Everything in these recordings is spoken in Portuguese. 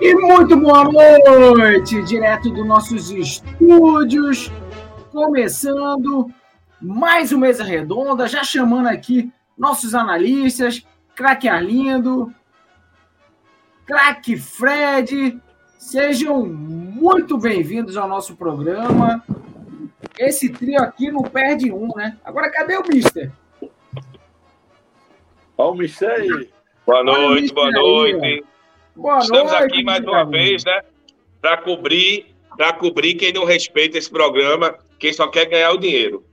E muito boa noite, direto dos nossos estúdios, começando mais uma mesa redonda, já chamando aqui nossos analistas, craque Arlindo, craque Fred, sejam muito bem-vindos ao nosso programa. Esse trio aqui não perde um, né? Agora, cadê o Mister? Olha o Mister aí. Boa noite, boa noite. Aí, boa Estamos noite, aqui mais uma vez, né? Para cobrir, para cobrir quem não respeita esse programa, quem só quer ganhar o dinheiro.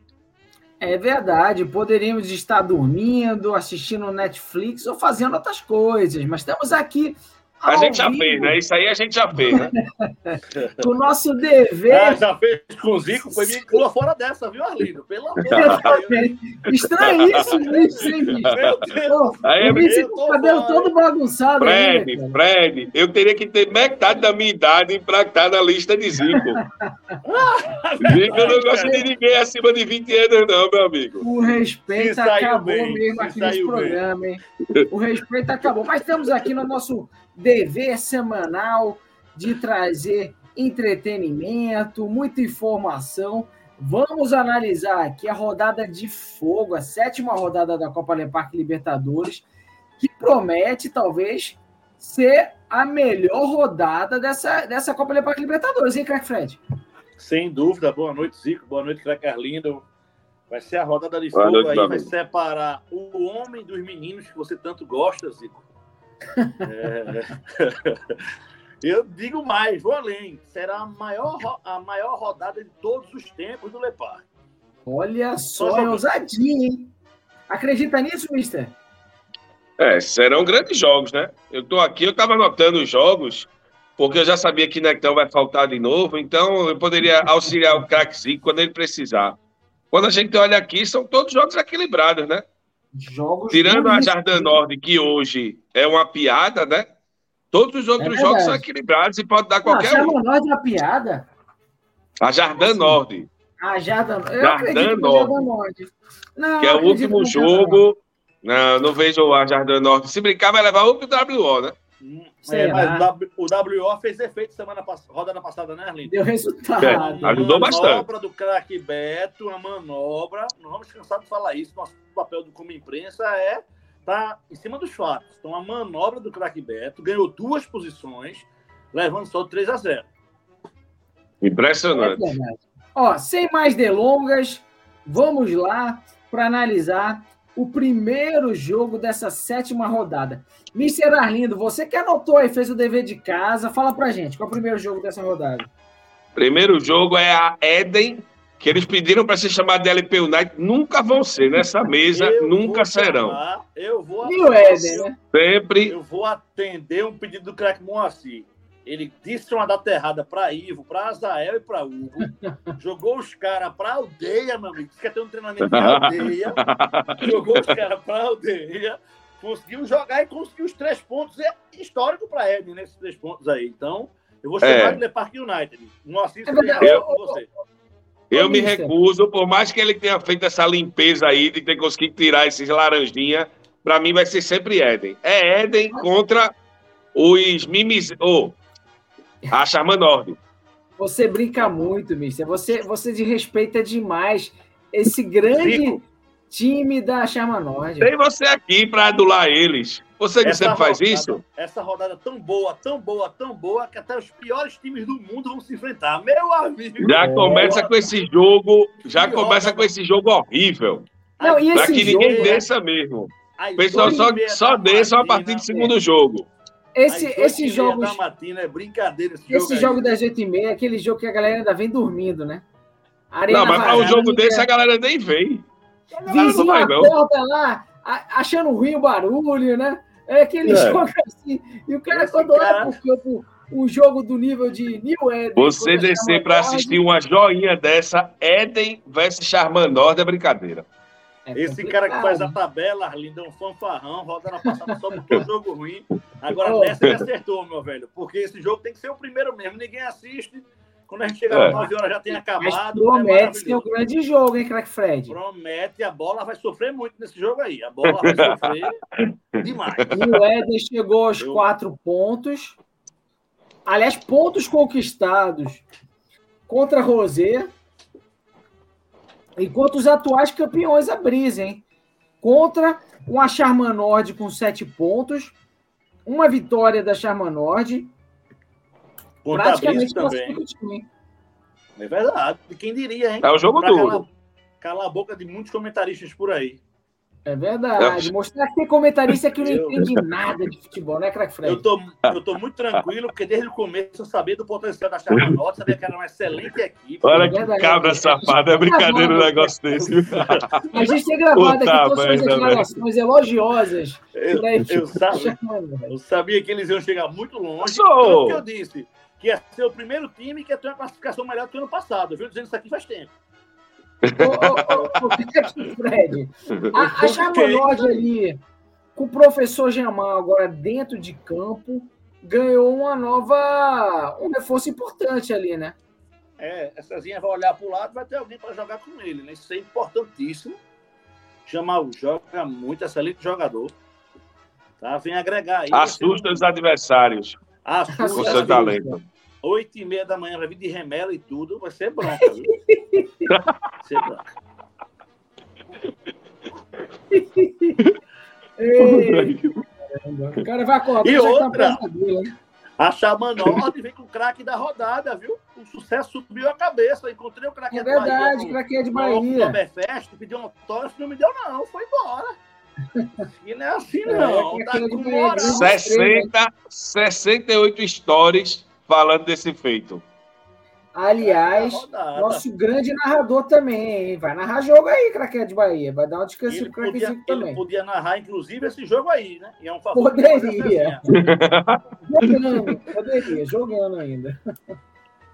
É verdade, poderíamos estar dormindo, assistindo Netflix ou fazendo outras coisas, mas estamos aqui a gente já vivo. fez, né? Isso aí a gente já fez, né? o nosso dever. Ah, já fez com o Zico, foi me pula fora dessa, viu, Arlindo? Pelo amor de Deus. Estranhíssimo isso, bicho? Meu Deus. aí, eu vi com o cabelo todo bagunçado. Fred, aí, Fred, eu teria que ter metade da minha idade para estar na lista de Zico. Zico, eu não gosto de ninguém acima de 20 anos, não, meu amigo. O respeito acabou bem, mesmo aqui nesse programa, hein? O respeito acabou. Mas estamos aqui no nosso dever semanal de trazer entretenimento, muita informação. Vamos analisar aqui a rodada de fogo, a sétima rodada da Copa Leparque Libertadores, que promete talvez ser a melhor rodada dessa, dessa Copa Leparque Libertadores, hein, Crack Fred? Sem dúvida. Boa noite, Zico. Boa noite, Crack Arlindo. Vai ser a rodada de fogo noite, aí, vai separar o homem dos meninos que você tanto gosta, Zico. É... Eu digo mais, vou além. Será a maior, a maior rodada de todos os tempos do Lepar. Olha só, é ousadia, hein? Acredita nisso, mister? É, serão grandes jogos, né? Eu tô aqui, eu tava anotando os jogos, porque eu já sabia que Nectão vai faltar de novo, então eu poderia auxiliar o craque quando ele precisar. Quando a gente olha aqui, são todos jogos equilibrados, né? Jogos Tirando a Jardim Nord, que hoje é uma piada, né? Todos os outros é jogos são equilibrados e pode dar qualquer não, um. A Nord é uma piada? A Jardim Nord. A Jardim, Jardim Nord. Não, que é o último jogo. Não, não vejo a Jardim Nord. Se brincar, vai levar o WO, né? É, mas o WO fez efeito semana passada, rodada passada, né, Arlindo? Deu resultado. É, ajudou bastante. Manobra do craque Beto, uma manobra. Não vamos cansar de falar isso. Nosso papel do, como imprensa é estar tá em cima dos fatos. Então, a manobra do craque Beto ganhou duas posições, levando só 3 a 0 Impressionante. É Ó, sem mais delongas, vamos lá para analisar o primeiro jogo dessa sétima rodada. Mister Arlindo, você que anotou e fez o dever de casa, fala pra gente, qual é o primeiro jogo dessa rodada? Primeiro jogo é a Eden, que eles pediram para ser chamado de LP United, nunca vão ser nessa mesa, eu nunca serão. Chamar, eu vou e o Eden, né? Sempre. Eu vou atender um pedido do craque Moacir. Ele disse uma data errada para Ivo, para Azael e para Hugo. jogou os caras para aldeia, meu amigo. Quer ter um treinamento de aldeia. jogou os caras para aldeia. Conseguiu jogar e conseguiu os três pontos. É histórico para Eden, nesses três pontos aí. Então, eu vou chamar é. de Le Parque United. Não assisto é com você. Eu me recuso, por mais que ele tenha feito essa limpeza aí de ter conseguido tirar esses laranjinha, para mim vai ser sempre Eden. É Eden contra os Mimis. Oh, a Charma Nord. Você brinca muito, mister. Você, você desrespeita demais esse grande time da Charma Nord. Tem você aqui para adular eles. Você que sempre faz isso? Essa rodada tão boa, tão boa, tão boa, que até os piores times do mundo vão se enfrentar. Meu amigo! Já começa com esse jogo, já começa com esse jogo horrível. Não, e esse que jogo, ninguém desça mesmo. O pessoal só, só desça a partir do segundo jogo. Esse, esse jogo. Da matina, é brincadeira esse jogo. Esse jogo das 8 e meia é aquele jogo que a galera ainda vem dormindo, né? Arena não, mas para um jogo desse a galera nem vem. Vizinho a porta lá, achando ruim o barulho, né? É aquele é. jogo assim. E o cara, Esse quando cara... olha pro um jogo do nível de New Eden. Você descer para assistir uma joinha dessa, Eden versus Charman Nord é brincadeira. É Esse cara que faz a tabela, Arlindo, é um fanfarrão, roda na passada só porque é um jogo ruim. Agora nessa ele acertou, meu velho. Porque esse jogo tem que ser o primeiro mesmo. Ninguém assiste. Quando a gente chegar é. às 9 horas já tem acabado. Mas promete é ser um grande jogo, hein, Crack Fred? Promete, a bola vai sofrer muito nesse jogo aí. A bola vai sofrer demais. E o Éder chegou aos Eu... quatro pontos. Aliás, pontos conquistados contra Rosé e contra os atuais campeões a Brisa, hein? Contra uma Charma Nord com sete pontos, uma vitória da Charma Nord. Praticamente também. Time. É verdade. Quem diria, hein? É o jogo duro. Calar, calar a boca de muitos comentaristas por aí. É verdade. Mostrar que tem comentarista que não entende nada de futebol, né, Crack Fred? Eu tô, eu tô muito tranquilo, porque desde o começo eu sabia do potencial da Charlotte, sabia que era uma excelente equipe. Olha é que cabra safada, é brincadeira um negócio desse. A gente tem gravado Puta aqui todas as declarações elogiosas. Eu, eu, sabia, eu, sabia que eles iam chegar muito longe. Sou... que eu disse que ia ser o primeiro time que ia ter uma classificação melhor do que o ano passado, viu? Dizendo isso aqui faz tempo. Fred, a, a ali, com o professor Jamal agora dentro de campo, ganhou uma nova. um reforço importante ali, né? É, essa Zinha vai olhar para o lado vai ter alguém para jogar com ele, né? Isso é importantíssimo. Jamal joga muito, excelente jogador. Tá? Vem agregar aí. Assusta os adversários. Assusta com seu talento. 8 e meia da manhã vai vir de remela e tudo, vai ser bronca, viu? vai ser bronca. Ei, o cara vai acordar. E outra, a Chamanode vem com o craque da rodada, viu? O sucesso subiu a cabeça. Encontrei o craque é verdade, craque é de Bahia. Fest, pediu um autógrafo, não me deu não, foi embora. E não é assim, é, não. É, tá com 60, 68 stories falando desse feito. Aliás, nosso grande narrador também, hein? Vai narrar jogo aí, Craquete de Bahia. Vai dar um descanso pro Craquezinho também. Ele podia narrar, inclusive, esse jogo aí, né? E é um favor poderia. jogando, poderia, jogando ainda.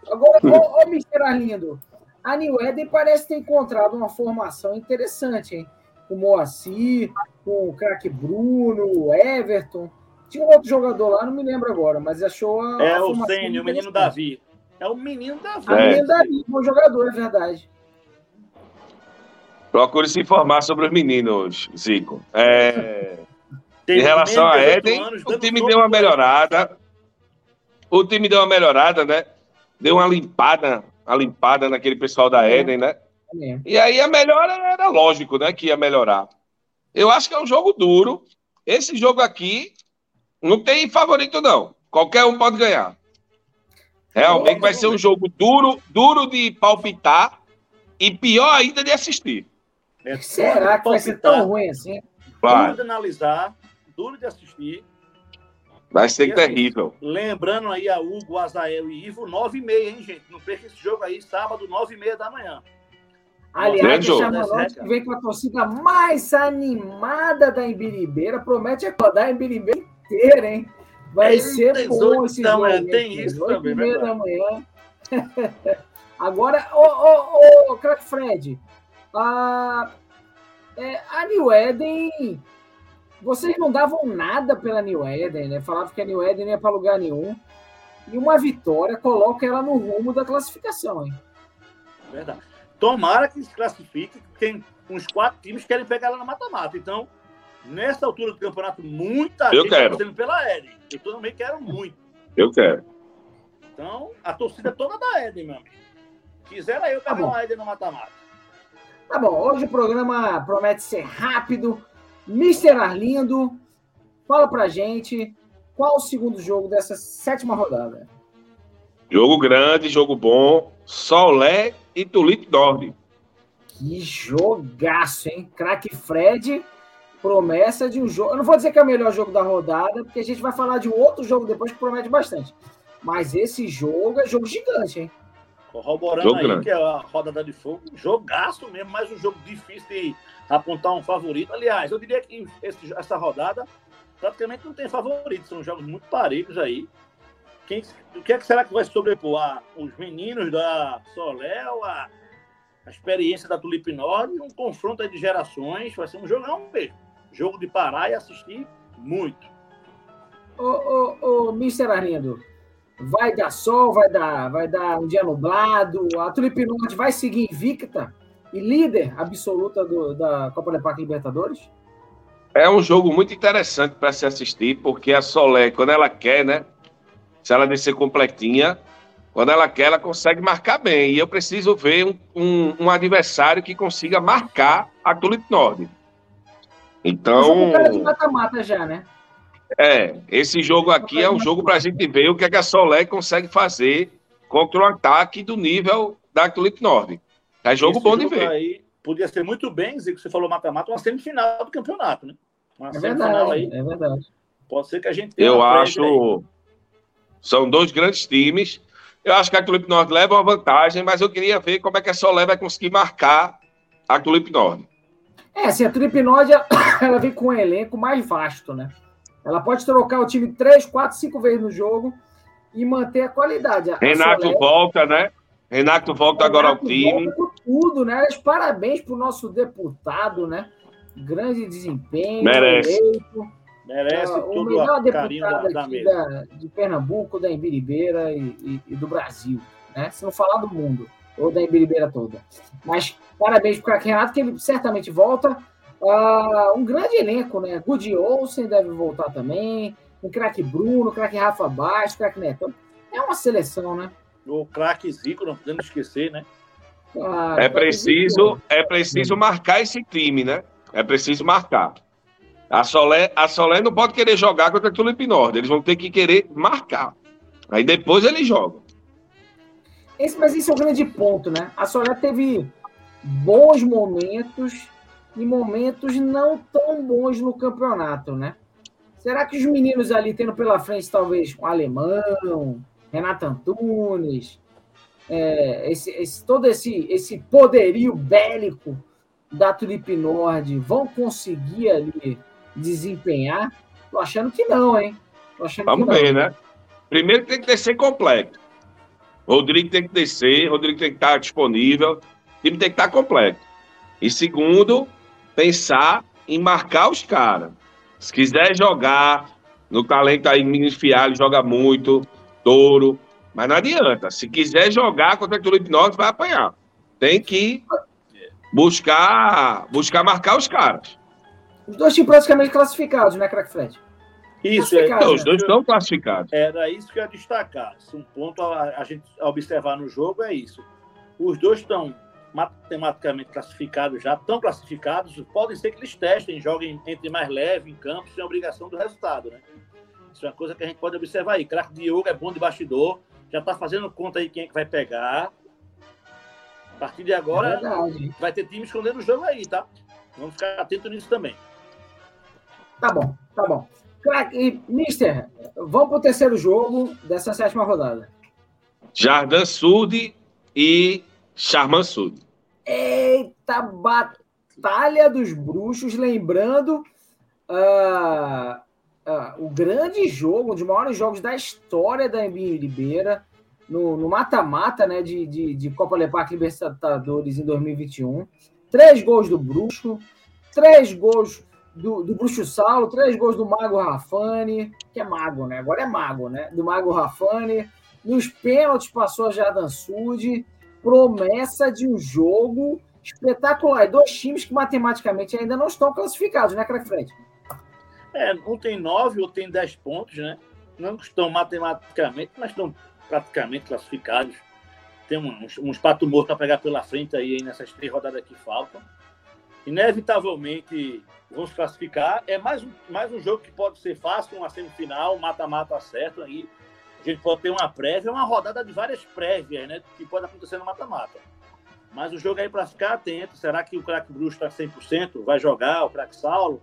Agora, ô, ô Mr. Arlindo, a New Eden parece ter encontrado uma formação interessante, hein? Com o Moacir, com o craque Bruno, o Everton. Tinha um outro jogador lá, não me lembro agora, mas achou a. É a o Sênio, o menino Davi. É o menino Davi. É. O menino Davi, bom jogador, é verdade. Procure se informar sobre os meninos, Zico. É... em relação a Eden, o time deu uma melhorada. O time deu uma melhorada, né? Deu uma limpada, uma limpada naquele pessoal da é. Eden, né? É. E aí a melhora era lógico, né? Que ia melhorar. Eu acho que é um jogo duro. Esse jogo aqui não tem favorito, não. Qualquer um pode ganhar. Realmente vai ser um jogo duro, duro de palpitar e pior ainda de assistir. É, Será que vai ser tão ruim assim? Vai. Duro de analisar, duro de assistir. Vai ser e, assim, terrível. lembrando aí a Hugo, Azael e Ivo, 9h30, hein, gente? Não perca esse jogo aí, sábado, 9h30 da manhã. Aliás, o que vem com a torcida mais animada da Embiribeira, promete acordar a Embiribeira inteira, hein? Vai ser bom esse jogo. Manhã, tem isso também, meia da manhã. Agora, ô, ô, ô, Crack Fred, a, é, a New Eden, vocês não davam nada pela New Eden, né? Falavam que a New Eden não ia para lugar nenhum. E uma vitória coloca ela no rumo da classificação, hein? Verdade. Tomara que se classifique, tem uns quatro times que querem pegar ela na mata-mata. Então, nessa altura do campeonato, muita eu gente está torcendo pela Eden. Eu também quero muito. Eu quero. Então, a torcida é toda da Eden, meu amigo. Quisera eu pegar tá uma Eden no mata-mata. Tá bom, hoje o programa promete ser rápido. Mister Arlindo, fala pra gente qual o segundo jogo dessa sétima rodada. Jogo grande, jogo bom. Solé e Tulip Dorme. Que jogaço, hein? Craque Fred promessa de um jogo. Eu não vou dizer que é o melhor jogo da rodada, porque a gente vai falar de um outro jogo depois que promete bastante. Mas esse jogo é jogo gigante, hein? Corroborando jogo aí grande. que é a rodada de fogo, jogaço mesmo, mais um jogo difícil de apontar um favorito. Aliás, eu diria que esse, essa rodada praticamente não tem favorito, são jogos muito parelhos aí. Quem, o que, é que será que vai sobrepor? Ah, os meninos da Soléu, a, a experiência da Tulip Nord, um confronto de gerações, vai ser um jogão mesmo jogo de parar e assistir muito. Ô, ô, ô Mr. Arlindo, vai dar sol, vai dar, vai dar um dia nublado, a Tulip Norte vai seguir invicta e líder absoluta do, da Copa do Parque Libertadores? É um jogo muito interessante para se assistir, porque a Solé, quando ela quer, né? se ela descer completinha, quando ela quer, ela consegue marcar bem. E eu preciso ver um, um, um adversário que consiga marcar a Tulip Nord. Então. É de mata-mata já, né? É, esse jogo aqui é um jogo para a gente ver o que, é que a Solé consegue fazer contra o ataque do nível da Tulip Nord. É jogo esse bom jogo de ver. Aí podia ser muito bem, Zico, você falou mata-mata, uma semifinal do campeonato, né? Uma é verdade, aí. É verdade. Pode ser que a gente tenha Eu acho. São dois grandes times. Eu acho que a Tulip Nord leva uma vantagem, mas eu queria ver como é que a Solé vai conseguir marcar a Tulip Nord. É, se a Tulip Nord ela vem com um elenco mais vasto, né? Ela pode trocar o time três, quatro, cinco vezes no jogo e manter a qualidade. A Renato Solé... volta, né? Renato volta Renato agora ao time. Volta tudo, né? Parabéns para o nosso deputado, né? Grande desempenho. Merece. Eleito. Merece uh, o melhor deputado da, aqui da, de Pernambuco, da Embiribeira e, e, e, do Brasil, né? Se não falar do mundo, ou da Embiribeira toda. Mas parabéns para o craque Renato, que ele certamente volta. Uh, um grande elenco, né? Good Olsen deve voltar também. O craque Bruno, o craque Rafa Baixo, o craque Neto. É uma seleção, né? O craque Zico, não podemos esquecer, né? Ah, é preciso, é preciso marcar esse time, né? É preciso marcar. A Solé, a Solé não pode querer jogar contra a Tulip Nord. Eles vão ter que querer marcar. Aí depois eles jogam. Esse, mas esse é o grande ponto, né? A Solé teve bons momentos e momentos não tão bons no campeonato, né? Será que os meninos ali tendo pela frente, talvez, um alemão, Renato Antunes, é, esse, esse, todo esse, esse poderio bélico da Tulip Nord vão conseguir ali desempenhar? Tô achando que não, hein? Vamos ver, né? Primeiro tem que descer completo. Rodrigo tem que descer, Rodrigo tem que estar disponível, o time tem que estar completo. E segundo, pensar em marcar os caras. Se quiser jogar, no talento aí, Minas joga muito, Touro, mas não adianta. Se quiser jogar contra o Tulip Norte, vai apanhar. Tem que buscar, buscar marcar os caras. Os dois times praticamente classificados, né, Crack Fred? Isso, é, então, os dois estão classificados. Era isso que eu ia destacar. Um ponto a, a gente observar no jogo é isso. Os dois estão matematicamente classificados já, estão classificados, podem ser que eles testem, joguem entre mais leve em campo, sem obrigação do resultado, né? Isso é uma coisa que a gente pode observar aí. Craque Diogo é bom de bastidor, já está fazendo conta aí quem é que vai pegar. A partir de agora, é vai ter time escondendo o jogo aí, tá? Vamos ficar atento nisso também. Tá bom, tá bom. E, Mister, vamos para o terceiro jogo dessa sétima rodada. Jardim Sud e Charman Sud. Eita, Batalha dos Bruxos, lembrando uh, uh, o grande jogo, um dos maiores jogos da história da NBA Ribeira, no mata-mata né, de, de, de Copa Lepac Libertadores em 2021. Três gols do Bruxo, três gols do, do Bruxo Saulo, três gols do Mago Rafani, que é mago, né? Agora é mago, né? Do Mago Rafani. Nos pênaltis passou a Jardim Sud. Promessa de um jogo espetacular. E dois times que matematicamente ainda não estão classificados, né, Crack Fred? É, um tem nove, outro tem dez pontos, né? Não estão matematicamente, mas estão praticamente classificados. Tem uns, uns pato morto para pegar pela frente aí nessas três rodadas que faltam. Inevitavelmente vão se classificar. É mais um, mais um jogo que pode ser fácil, uma semifinal, mata-mata certo aí. A gente pode ter uma prévia, uma rodada de várias prévias, né? Que pode acontecer no mata-mata. Mas o jogo aí para ficar atento. Será que o craque Bruxo está 100%? Vai jogar o craque Saulo?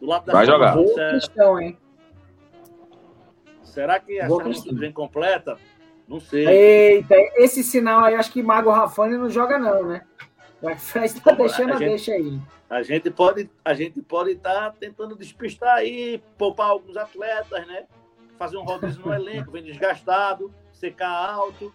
Do lado da Vai jogar. Boa questão, hein? Será que a chance vem completa? Não sei. Eita, esse sinal aí, acho que Mago Rafani não joga, não, né? O Fred está deixando a, gente, deixa aí. A gente pode a gente pode estar tá tentando despistar aí, poupar alguns atletas, né? Fazer um rodízio no elenco, vem desgastado, secar alto.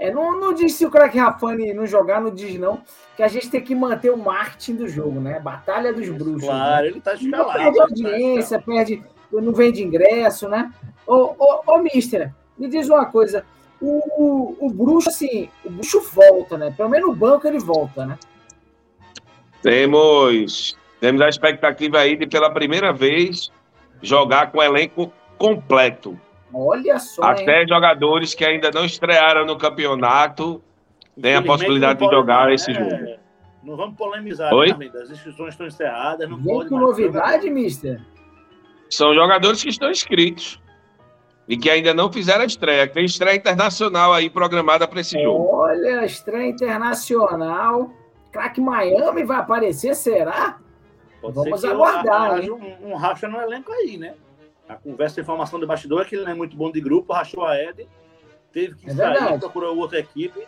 É, não, não diz se o craque Rafani não jogar, não diz não, que a gente tem que manter o marketing do jogo, né? Batalha dos bruxos. Claro, né? ele tá escalado. Perde tá audiência, perde, não vende ingresso, né? Ô, ô, ô, mister, me diz uma coisa. O, o, bruxo, assim, o bruxo volta, né? Pelo menos no banco ele volta, né? Temos, temos a expectativa aí de, pela primeira vez, jogar com elenco completo. Olha só. Até hein? jogadores que ainda não estrearam no campeonato têm a possibilidade de jogar esse é... jogo. Não vamos polemizar, Oi? Né, as inscrições estão encerradas. Não Vem com novidade, jogar. mister? São jogadores que estão inscritos e que ainda não fizeram a estreia. Tem estreia internacional aí programada para esse jogo. Olha, estreia internacional. Crack Miami vai aparecer, será? Pode Vamos aguardar. Haja um, um racha no elenco aí, né? A conversa, a informação do bastidor é que ele não é muito bom de grupo, rachou a Ed, teve que é sair, verdade. procurou outra equipe.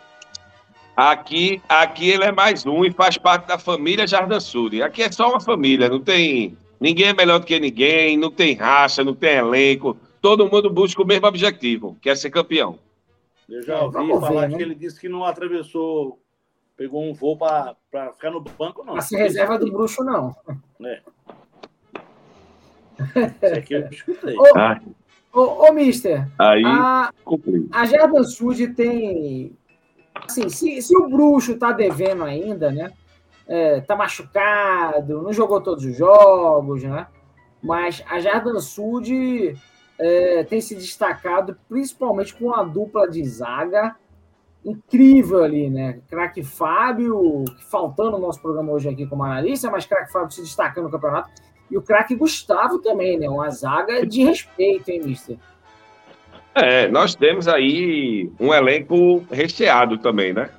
Aqui, aqui ele é mais um e faz parte da família Jardim Suri. Aqui é só uma família, não tem. Ninguém é melhor do que ninguém, não tem racha, não tem elenco. Todo mundo busca o mesmo objetivo, que é ser campeão. Eu já ouvi Vamos falar ver, que né? ele disse que não atravessou, pegou um voo para ficar no banco, não. Mas se reserva do bruxo, não. É. Isso aqui eu escutei. Ô, ô, ô mister, Aí, a, a Jardim Sud tem. Assim, se, se o bruxo tá devendo ainda, né? É, tá machucado, não jogou todos os jogos, né? Mas a Jardim Sud é, tem se destacado principalmente com a dupla de zaga incrível ali, né? Craque Fábio, faltando no nosso programa hoje aqui como analista, mas craque Fábio se destacando no campeonato. E o craque Gustavo também, né? Uma zaga de respeito, hein, mister? É, nós temos aí um elenco recheado também, né?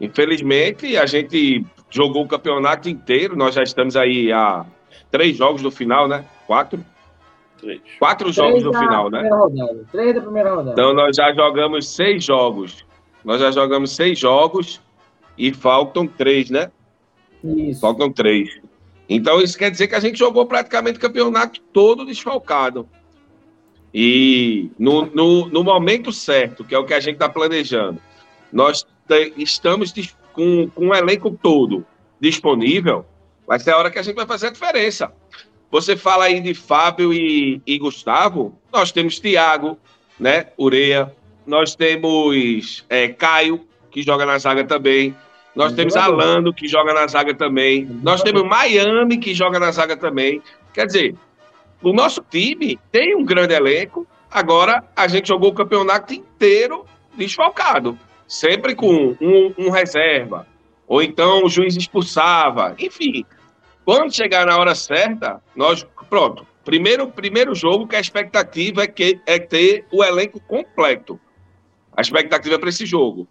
Infelizmente, a gente jogou o campeonato inteiro, nós já estamos aí a três jogos do final, né? Quatro? Quatro Três jogos no final, né? Rodada. Três da primeira rodada. Então nós já jogamos seis jogos. Nós já jogamos seis jogos e faltam três, né? Isso. Faltam três. Então isso quer dizer que a gente jogou praticamente o campeonato todo desfalcado. E no, no, no momento certo, que é o que a gente está planejando, nós te, estamos com, com o elenco todo disponível, vai ser a hora que a gente vai fazer a diferença. Você fala aí de Fábio e, e Gustavo, nós temos Thiago, né? Ureia, nós temos é, Caio, que joga na zaga também, nós temos Alano, que joga na zaga também. Nós temos Miami, que joga na zaga também. Quer dizer, o nosso time tem um grande elenco. Agora, a gente jogou o campeonato inteiro desfalcado. Sempre com um, um reserva. Ou então o juiz expulsava. Enfim, quando chegar na hora certa, nós. Pronto. Primeiro, primeiro jogo que a expectativa é, que, é ter o elenco completo a expectativa para esse jogo.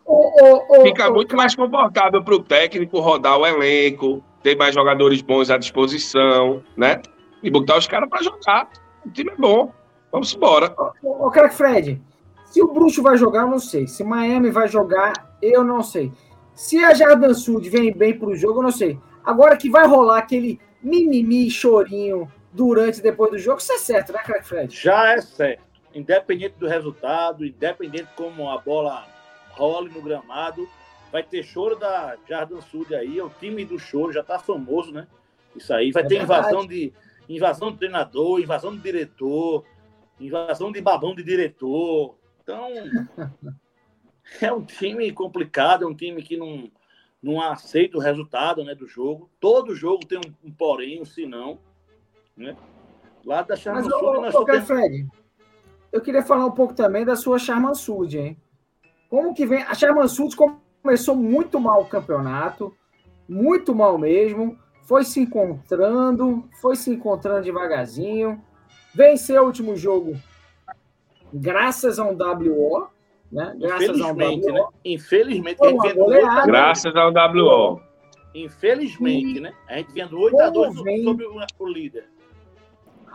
Fica muito mais confortável para o técnico rodar o elenco, ter mais jogadores bons à disposição, né? E botar os caras para jogar. O time é bom. Vamos embora. Ô, cara Fred, se o Bruxo vai jogar, eu não sei. Se Miami vai jogar, eu não sei. Se a Jardim Sud vem bem para o jogo, eu não sei. Agora que vai rolar aquele mimimi chorinho durante e depois do jogo, isso é certo, né, Crack Fred? Já é certo independente do resultado, independente como a bola role no gramado, vai ter choro da Jardim Sud aí, é o time do choro, já tá famoso, né? Isso aí, vai é ter invasão de invasão de treinador, invasão de diretor, invasão de babão de diretor. Então, é um time complicado, é um time que não, não aceita o resultado né, do jogo. Todo jogo tem um, um porém, um senão. Né? Lá da Charma Sul, nós temos... Fred, eu queria falar um pouco também da sua Charman Sud, hein? Como que vem? A Charman Sud começou muito mal o campeonato, muito mal mesmo, foi se encontrando, foi se encontrando devagarzinho, venceu o último jogo graças a um WO, né? Graças um WO. Né? Infelizmente, a gente vendo Graças ao WO. Infelizmente, e... né? A gente vendo 8 a 2 sobre o líder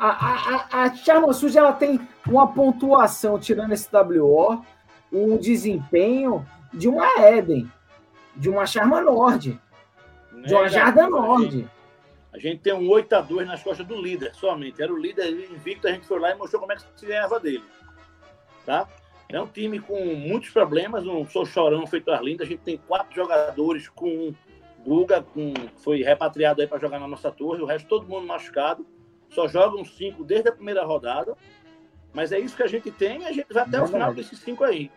a, a, a Charma Suja ela tem uma pontuação, tirando esse WO, um desempenho de uma Eden, de uma Charma Nord, de uma Jarda Nord. A gente tem um 8 a 2 nas costas do líder, somente. Era o líder invicto, a gente foi lá e mostrou como é que se ganhava dele. Tá? É um time com muitos problemas, não sou chorão feito Arlindo. A gente tem quatro jogadores com Guga, com, foi repatriado aí para jogar na nossa torre, o resto todo mundo machucado só jogam cinco desde a primeira rodada. Mas é isso que a gente tem e a gente vai até o final desses cinco aí.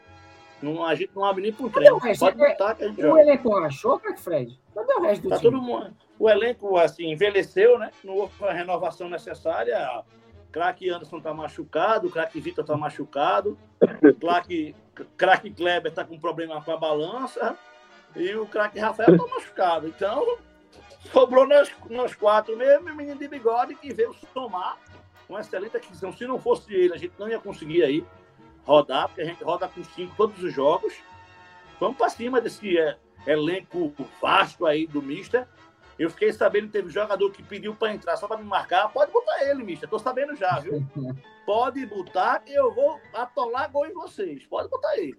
Não, a gente não abre nem por treino. Pode botar que a gente o joga. elenco achou, Fred? Cadê o resto do tá time? Todo mundo, o elenco assim, envelheceu, né? Não houve a renovação necessária. Craque Anderson tá machucado, craque Vitor tá machucado, craque, craque Kleber tá com problema com a balança e o craque Rafael tá machucado. Então, sobrou nós, nós quatro mesmo, o menino de bigode que veio somar uma excelente aquisição. Se não fosse ele, a gente não ia conseguir aí rodar, porque a gente roda com cinco todos os jogos. Vamos para cima desse é, elenco vasto aí do Mister. Eu fiquei sabendo que teve jogador que pediu para entrar só para me marcar. Pode botar ele, Mister. Tô sabendo já, viu? Pode botar eu vou atolar gol em vocês. Pode botar ele.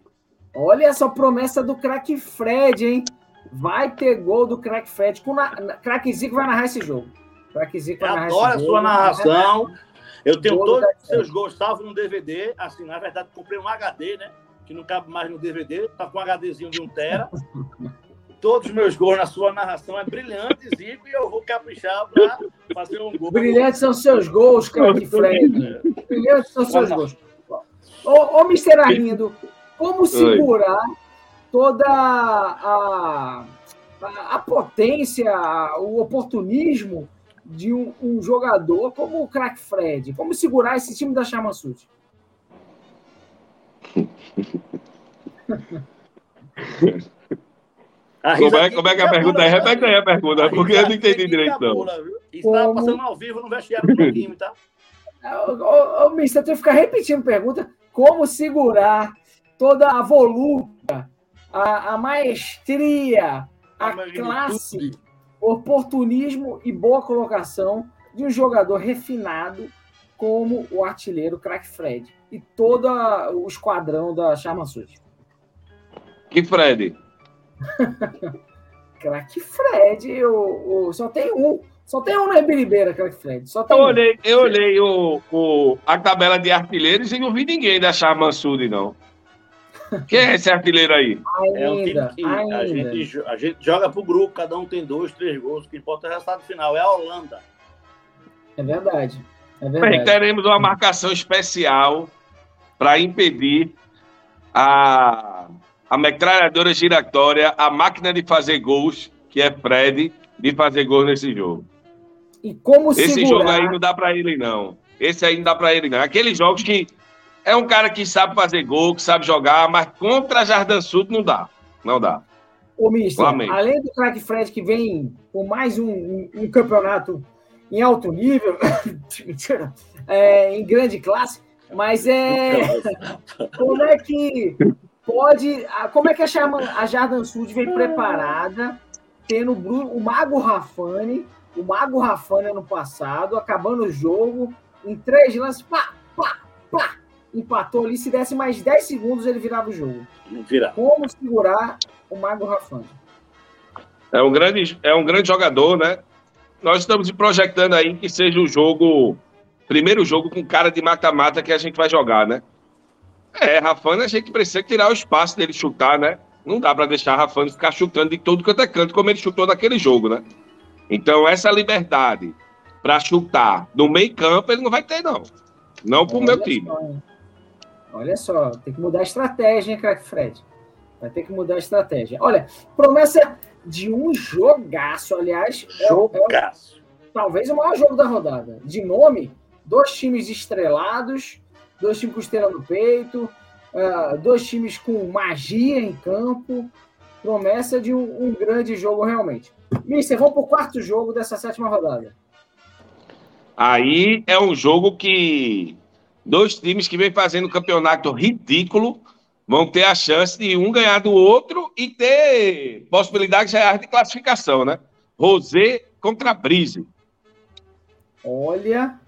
Olha essa promessa do craque Fred, hein? Vai ter gol do craque Fred. Com na... Craque Zico vai narrar esse jogo. Craque Zico vai narrar Adoro a sua narração. Eu tenho todos os seus gols salvos no DVD. Assim, na verdade, comprei um HD, né? Que não cabe mais no DVD. Tá com um HDzinho de 1 tera. Todos os meus gols na sua narração é brilhante, Zico, e eu vou caprichar para fazer um gol. Brilhantes são seus gols, cara de Fred. Brilhantes são seus gols. Ô, ô Mister Arlindo, como segurar toda a, a, a potência, o oportunismo de um, um jogador como o craque Fred? Como segurar esse time da Como é, como é que é a pergunta é? Repete aí a pergunta, porque eu não entendi direito, não. Está passando ao vivo no vestiário do time, tá? Ô, ô, ô, mister, eu tenho que ficar repetindo a pergunta. Como segurar toda a volúpia, a, a maestria, a, a classe oportunismo e boa colocação de um jogador refinado como o artilheiro Crack Fred e todo o esquadrão da Charma Suji. Que Fred? Crack Fred, eu, eu, só tem um. Só tem um na Ibiribeira, Crack Fred. Só tem eu um. olhei, eu olhei o, o, a tabela de artilheiros e não vi ninguém da Charma Sud, não. Quem é esse artilheiro aí? Ainda, é um time que a gente, a gente joga pro grupo, cada um tem dois, três gols. O que importa é o resultado final. É a Holanda. É verdade. É verdade. Bem, teremos uma marcação especial para impedir a, a metralhadora giratória, a máquina de fazer gols, que é Fred, de fazer gols nesse jogo. E como Esse segurar... jogo aí não dá para ele, não. Esse aí não dá para ele, não. Aqueles jogos que é um cara que sabe fazer gol, que sabe jogar, mas contra Jardim Sul não dá. Não dá. Ô, Mister, além do craque Fred que vem com mais um, um, um campeonato em alto nível, é, em grande classe, mas é. como é que pode. Como é que a, Chama, a Jardim Sud vem preparada, tendo o, Bruno, o Mago Rafani, o Mago Rafani ano passado, acabando o jogo, em três lances, pá, pá, pá, empatou ali. Se desse mais 10 segundos, ele virava o jogo. Vira. Como segurar o Mago Rafani? É um grande, é um grande jogador, né? Nós estamos projetando aí que seja o jogo, primeiro jogo com cara de mata-mata que a gente vai jogar, né? É, Rafano, a gente precisa tirar o espaço dele chutar, né? Não dá para deixar Rafano ficar chutando de todo quanto é canto, como ele chutou naquele jogo, né? Então, essa liberdade para chutar no meio campo, ele não vai ter, não. Não pro meu time. Só, Olha só, tem que mudar a estratégia, hein, craque Fred? Vai ter que mudar a estratégia. Olha, promessa de um jogaço, aliás. Jogaço. É, é, talvez o maior jogo da rodada. De nome, dois times estrelados, dois times com estrela no peito, uh, dois times com magia em campo. Promessa de um, um grande jogo realmente. Mister, vamos para o quarto jogo dessa sétima rodada. Aí é um jogo que dois times que vem fazendo um campeonato ridículo vão ter a chance de um ganhar do outro e ter possibilidade reais de classificação, né? Rosé contra Brise. Olha,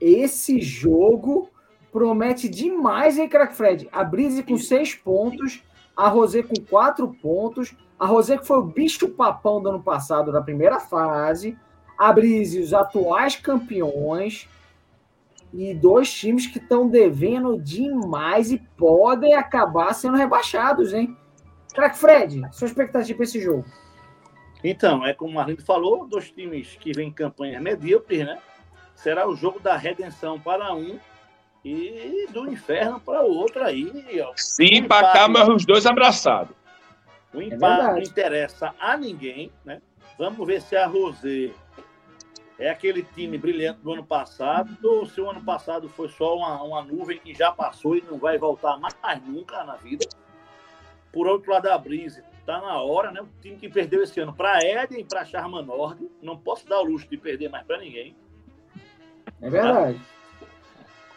esse jogo promete demais, hein, Crack Fred? A Brise com seis pontos, a Rosé com quatro pontos, a Rosé que foi o bicho papão do ano passado na primeira fase, a Brise os atuais campeões, e dois times que estão devendo demais e podem acabar sendo rebaixados, hein? Crack Fred, sua expectativa para esse jogo? Então, é como o Marlindo falou, dois times que vêm campanhas medíocres, né? Será o jogo da redenção para um e do inferno para o outro aí. Ó. Se empatar, mas os dois abraçados. O é empate é não interessa a ninguém, né? Vamos ver se a Rosé é aquele time brilhante do ano passado, ou se o ano passado foi só uma, uma nuvem que já passou e não vai voltar mais, mais nunca na vida. Por outro lado, a Brise está na hora, né? O time que perdeu esse ano para Eden e para Charma Nord. Não posso dar o luxo de perder mais para ninguém. É verdade.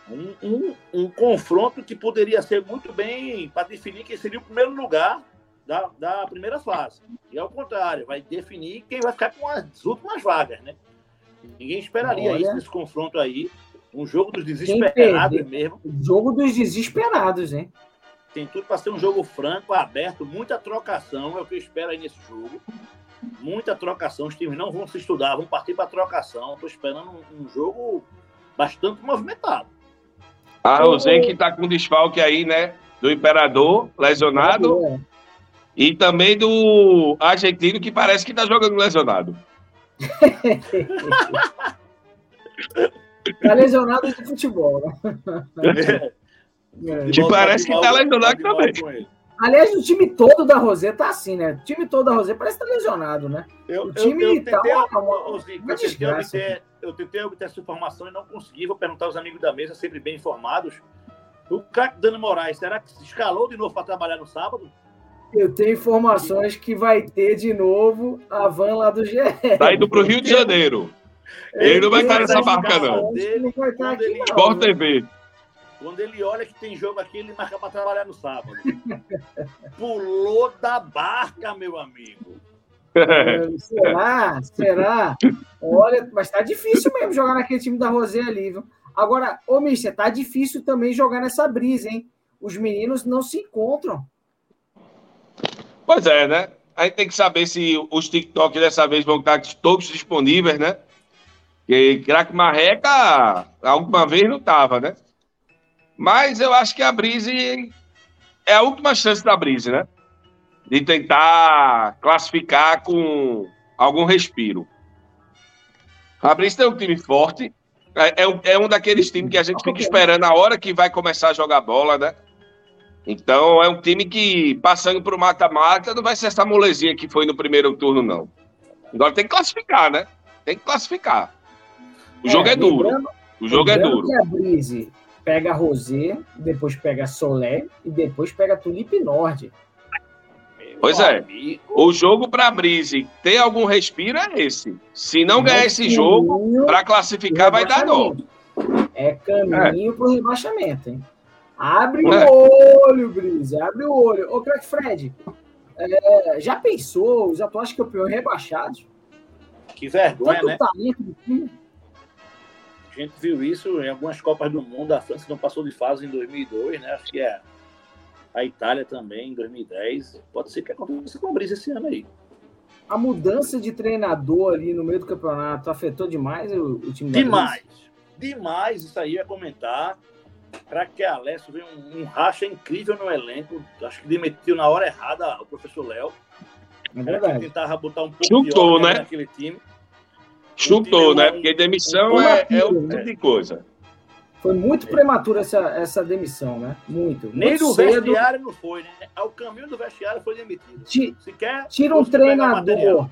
Um, um, um, confronto que poderia ser muito bem para definir quem seria o primeiro lugar da, da primeira fase. E ao contrário, vai definir quem vai ficar com as últimas vagas, né? Ninguém esperaria Olha. isso nesse confronto aí. Um jogo dos desesperados mesmo. Jogo dos desesperados, hein? Tem tudo para ser um jogo franco, aberto, muita trocação. É o que eu espero aí nesse jogo. Muita trocação. Os times não vão se estudar, vão partir para trocação. Estou esperando um, um, jogo bastante movimentado. A Rosen que está com desfalque aí, né? Do Imperador, lesionado. É. E também do argentino que parece que está jogando lesionado. tá lesionado de futebol, né? É. Que parece que tá lesionado também. Aliás, o time todo da Rosé tá assim, né? O time todo da Rosé parece que tá lesionado, né? Eu, o time eu, eu tá tentei, tá uma, uma, Zico, eu, tentei eu tentei obter essa informação e não consegui. Vou perguntar aos amigos da mesa, sempre bem informados. O craque Dani Moraes, será que se escalou de novo para trabalhar no sábado? Eu tenho informações que vai ter de novo a van lá do GR. Tá indo para o Rio de Janeiro. Ele, ele não vai estar nessa barca, não. Ele não vai estar aqui, não. Sport TV. Quando ele olha que tem jogo aqui, ele marca para trabalhar no sábado. Pulou da barca, meu amigo. Será? Será? Olha, mas tá difícil mesmo jogar naquele time da Rosé ali, viu? Agora, ô Mister, tá difícil também jogar nessa brisa, hein? Os meninos não se encontram. Pois é, né? A gente tem que saber se os TikTok dessa vez vão estar todos disponíveis, né? Porque craque marreca, alguma vez não estava, né? Mas eu acho que a Brise é a última chance da Brise, né? De tentar classificar com algum respiro. A Brise tem um time forte. É, é, um, é um daqueles times que a gente fica esperando a hora que vai começar a jogar bola, né? Então é um time que, passando para o mata-mata, não vai ser essa molezinha que foi no primeiro turno, não. Agora tem que classificar, né? Tem que classificar. O é, jogo é duro. O jogo é duro. Que a Brise pega Rosé, depois pega Solé e depois pega Tulipe Nord. Pois é. O jogo para a Brise ter algum respiro é esse. Se não ganhar esse jogo, para classificar vai dar dó. É caminho é. para o rebaixamento, hein? Abre o é. olho, Brise, abre o olho. Ô, Crack Fred, é, já pensou os atuais campeões rebaixados? Que vergonha, Tanto né? A gente viu isso em algumas Copas do Mundo. A França não passou de fase em 2002, né? Acho que é a Itália também em 2010. Pode ser que aconteça com o Brise esse ano aí. A mudança de treinador ali no meio do campeonato afetou demais o, o time Demais. Demais, isso aí é comentar craque Alessio veio um, um, racha incrível no elenco. Acho que demitiu na hora errada o professor Léo. É verdade. Tentava botar um pouco Chutou, né? naquele time. Chutou, né? Porque demissão um é, é um tipo de coisa. Foi muito prematura essa, essa demissão, né? Muito. Nem muito no cedo. vestiário não foi, né? Ao caminho do vestiário foi demitido. Ti, quer, tira um treinador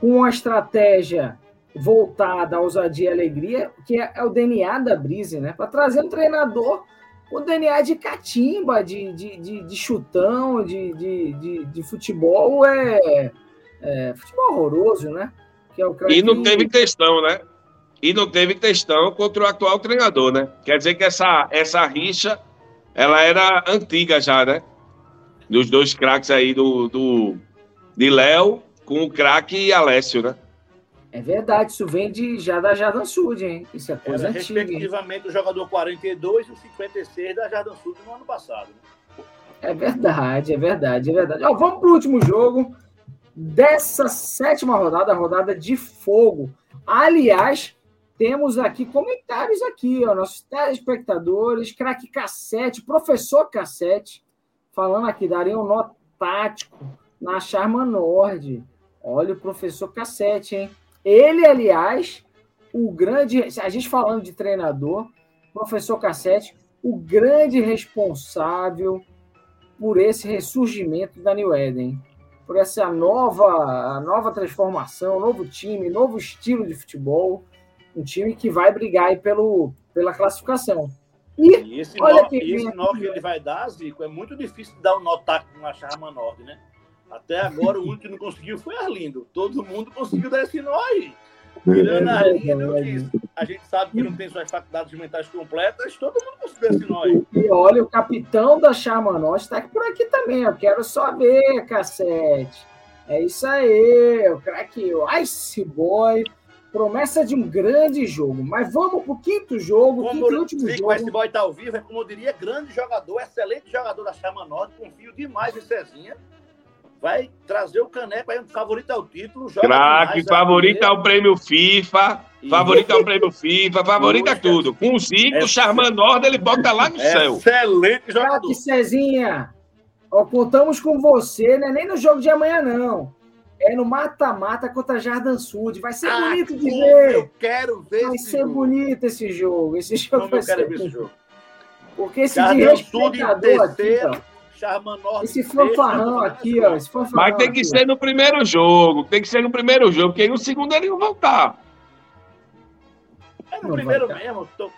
com uma estratégia voltada à ousadia e alegria, que é, é o DNA da Brise, né? Para trazer um treinador com DNA de catimba, de, de, de, de chutão, de, de, de, de, futebol é, é, futebol horroroso, né? Que é o e não teve questão, né? E não teve questão contra o atual treinador, né? Quer dizer que essa, essa rixa ela era antiga já, né? Dos dois craques aí do, do de Léo com o craque Alessio, né? É verdade, isso vem de, já da Jardim Sud, hein? Isso é coisa Era, antiga. Respectivamente, hein? o jogador 42 e o 56 da Jardim Sud no ano passado. Né? É verdade, é verdade, é verdade. Ó, vamos para o último jogo dessa sétima rodada, a rodada de fogo. Aliás, temos aqui comentários aqui, ó, nossos telespectadores, craque Cassete, professor Cassete, falando aqui, daria um nó tático na Charma Nord. Olha o professor Cassete, hein? Ele, aliás, o grande. A gente falando de treinador, professor Cassete, o grande responsável por esse ressurgimento da New Eden. por essa nova, nova transformação, novo time, novo estilo de futebol. Um time que vai brigar aí pelo, pela classificação. E, e esse, olha nó, que, esse nó que ele vai dar, Zico, é muito difícil dar um nó tático na Charma Norte, né? Até agora, o único que não conseguiu foi Arlindo. Todo mundo conseguiu dar esse nó aí. Tirando Arlindo, que a gente sabe que não tem suas faculdades mentais completas, todo mundo conseguiu esse nó aí. E olha, o capitão da Charma Norte está por aqui também. Eu quero só ver, cassete. É isso aí, o craque Ice Boy promessa de um grande jogo. Mas vamos para o quinto jogo, como quinto último jogo. Esse boy tá ao vivo, é como eu diria, grande jogador, excelente jogador da Chama Norte, confio demais em Cezinha. Vai trazer o caneco aí, um favorito ao título. Craque, favorito ao prêmio FIFA, e... favorito ao prêmio FIFA, favorito a tudo. Com o Zico, é... Ele bota lá no céu. Excelente jogador. Craque Cezinha, ó, contamos com você, né? nem no jogo de amanhã, não. É no mata-mata contra Jardim Sud. Vai ser ah, bonito de ver. Eu quero ver. Vai ser jogo. bonito esse jogo. Esse jogo como vai eu quero ser ver esse jogo. Porque esse Jardim de respeitador aqui, ó, esse fanfarrão aqui, ó. Esse fanfarrão Mas tem que aqui, ser no primeiro jogo. Tem que ser no primeiro jogo, porque aí no segundo ele não voltar. É no não primeiro mesmo. Tô...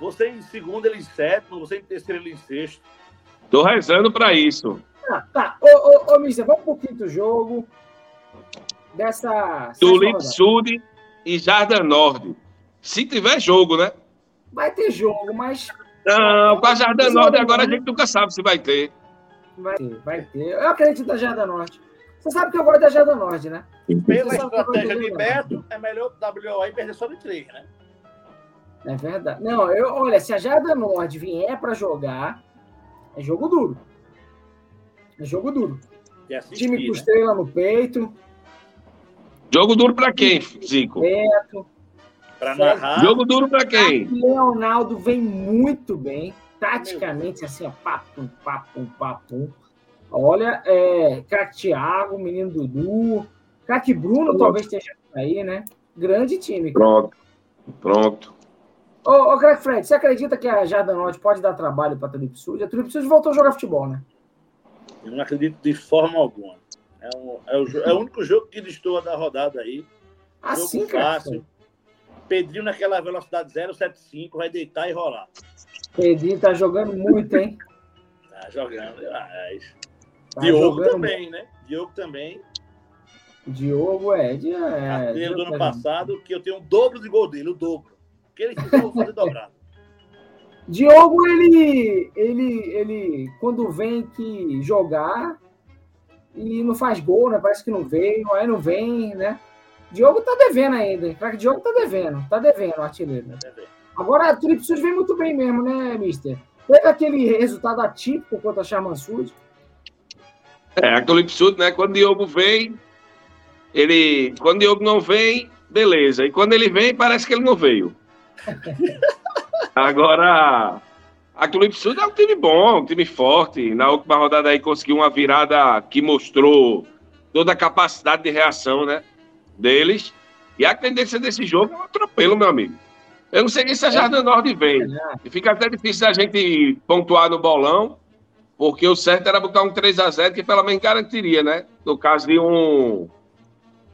Você em segundo, ele em sétimo. Você em terceiro, ele em sexto. Tô rezando pra isso. Ah, tá. Ô, ô, ô, Mister, vamos pro quinto jogo dessa. Tulip Sud e Jardim Norte. Se tiver jogo, né? Vai ter jogo, mas. Não, com a Jardim Norte agora a gente nunca sabe se vai ter. Vai ter, vai ter. Eu acredito na Jardim Norte. Você sabe que eu gosto da Jardim Norte, né? Pela estratégia de Beto, é melhor o WO aí perder só de três, né? É verdade. Não, eu, olha, se a Jardim Norte vier para jogar, é jogo duro. É jogo duro. Assistir, Time com né? estrela no peito. Jogo duro para quem, Zico? Beto. Para narrar. Jogo duro para quem? Leonardo vem muito bem, taticamente, assim, ó, papum, papum, papum. Olha, é, craque Thiago, menino Dudu, craque Bruno Pronto. talvez esteja aí, né? Grande time. Cara. Pronto, pronto. Ô, ô craque Fred, você acredita que a Jardanote pode dar trabalho para a Tulip Sud? A Tulip Sud voltou a jogar futebol, né? Eu não acredito de forma alguma. É, um, é, o, é o único jogo que destoa da rodada aí. Assim, jogo fácil. Pedrinho naquela velocidade 0,75 vai deitar e rolar. Pedrinho tá jogando muito, hein? Tá jogando demais. Tá Diogo também, muito. né? Diogo também. Diogo é. De, é Diogo do ano passado, que eu tenho o dobro de gol dele, o dobro. Que ele vou fazer dobrado. Diogo, ele, ele, ele, quando vem que jogar, e não faz gol, né? Parece que não veio, aí não vem, né? Diogo tá devendo ainda. Craque Diogo tá devendo, tá devendo o artilheiro. Né? Agora, a Trip Sud vem muito bem mesmo, né, Mister? Teve aquele resultado atípico contra a Charman Sud. É, a Tulip Sud, né? Quando o Diogo vem, ele. Quando o Diogo não vem, beleza. E quando ele vem, parece que ele não veio. Agora, a Clube Sul é um time bom, um time forte. Na última rodada aí conseguiu uma virada que mostrou toda a capacidade de reação, né, deles. E a tendência desse jogo é um atropelo, meu amigo. Eu não sei nem se a Jardim Norte vem. E fica até difícil a gente pontuar no bolão, porque o certo era botar um 3 a 0 que pelo menos garantiria, né? No caso de um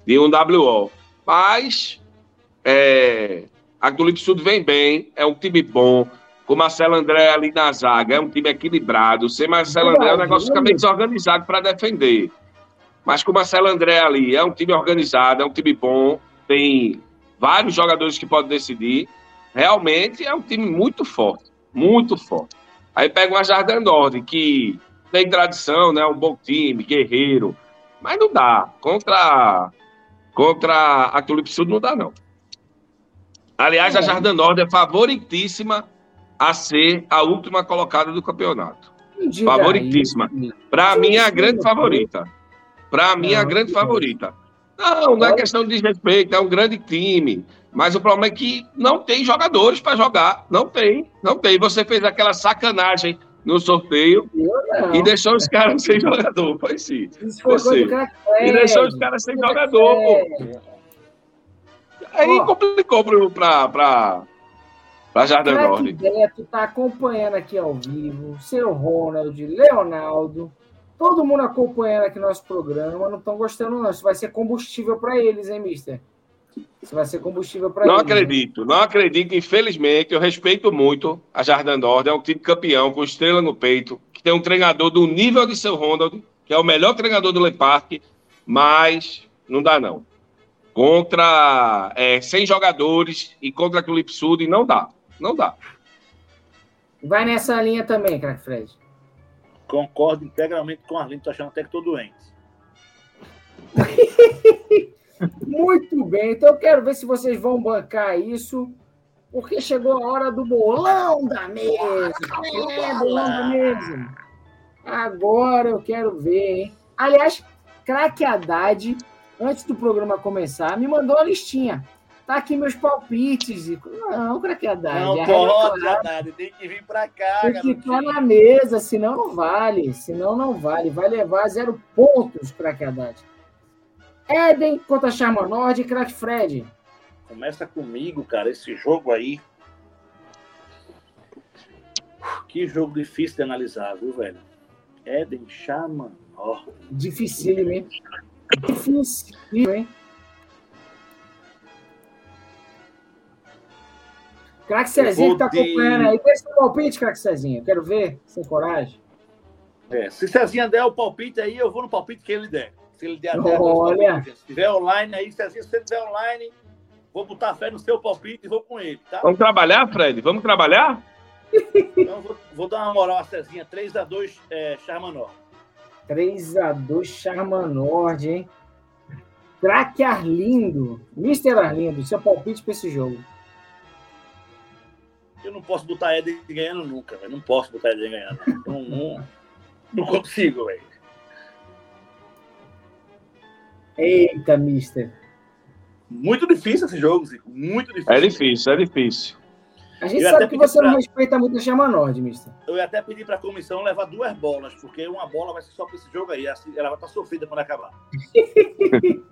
de um WO. Mas é, a Tulip Sud vem bem, é um time bom com Marcelo André ali na zaga, é um time equilibrado. Sem Marcelo André, o negócio fica meio desorganizado para defender. Mas com Marcelo André ali, é um time organizado, é um time bom, tem vários jogadores que podem decidir. Realmente é um time muito forte, muito forte. Aí pega uma Jardim Norte, que tem tradição, né? Um bom time, guerreiro. Mas não dá. Contra, contra a Tulip Sul não dá, não. Aliás, a Jardim Norte é favoritíssima a ser a última colocada do campeonato. Favoritíssima. Para mim é a grande favorita. Para mim é a grande favorita. Não, não é questão de desrespeito, é um grande time. Mas o problema é que não tem jogadores para jogar. Não tem, não tem. Você fez aquela sacanagem no sorteio e deixou os caras sem jogador. Foi sim. Você. E deixou os caras sem jogador. Pô. Aí complicou para Pra Jardim Norte. Beto tá acompanhando aqui ao vivo. Seu Ronald, Leonardo. Todo mundo acompanhando aqui nosso programa não estão gostando, não. Isso vai ser combustível para eles, hein, mister? Isso vai ser combustível para eles. Não acredito, não acredito. Infelizmente, eu respeito muito a Jardim Nord. É um time campeão, com estrela no peito, que tem um treinador do nível de seu Ronald, que é o melhor treinador do Le Parque, mas não dá, não. Contra é, 100 jogadores e contra a Tulip Sud, não dá. Não dá. Vai nessa linha também, craque Fred. Concordo integralmente com a Arlindo, tô achando até que tô doente. Muito bem, então eu quero ver se vocês vão bancar isso, porque chegou a hora do bolão da mesa. É, bolão da mesa. Agora eu quero ver, hein? Aliás, craque Haddad, antes do programa começar, me mandou uma listinha. Tá aqui meus palpites. Não, craque Haddad. Não é pode, Haddad. Tem que vir pra cá. Tem que estar na mesa, senão não vale. Senão não vale. Vai levar zero pontos, craque Haddad. Eden contra Charma Nord e craque Fred. Começa comigo, cara, esse jogo aí. Que jogo difícil de analisar, viu, velho? Eden, Charma Nord. Difícil, hein? Difícil, hein? Craque Cezinha que tá acompanhando aí. Deixa o palpite, craque Cezinha. Quero ver, sem coragem. É, se Cezinha der o palpite aí, eu vou no palpite que ele der. Se ele der até Olha. Se tiver online aí, Cezinha, se você tiver online, vou botar fé no seu palpite e vou com ele, tá? Vamos trabalhar, Fred? Vamos trabalhar? Então, vou, vou dar uma moral a Cezinha. 3x2, é, Charmanor. 3x2, Charmanord, hein? Craque Arlindo. Mister Arlindo, seu palpite para esse jogo. Eu não posso botar Eden ganhando nunca, velho. Não posso botar Eden ganhando. Não, não, não consigo, velho. Eita, mister. Muito difícil esse jogo, Zico. Muito difícil. É difícil, é difícil. A gente sabe que você pra... não respeita muito a Chama Nord, mister. Eu ia até pedir para a comissão levar duas bolas, porque uma bola vai ser só para esse jogo aí. Assim, ela vai estar sofrida quando acabar.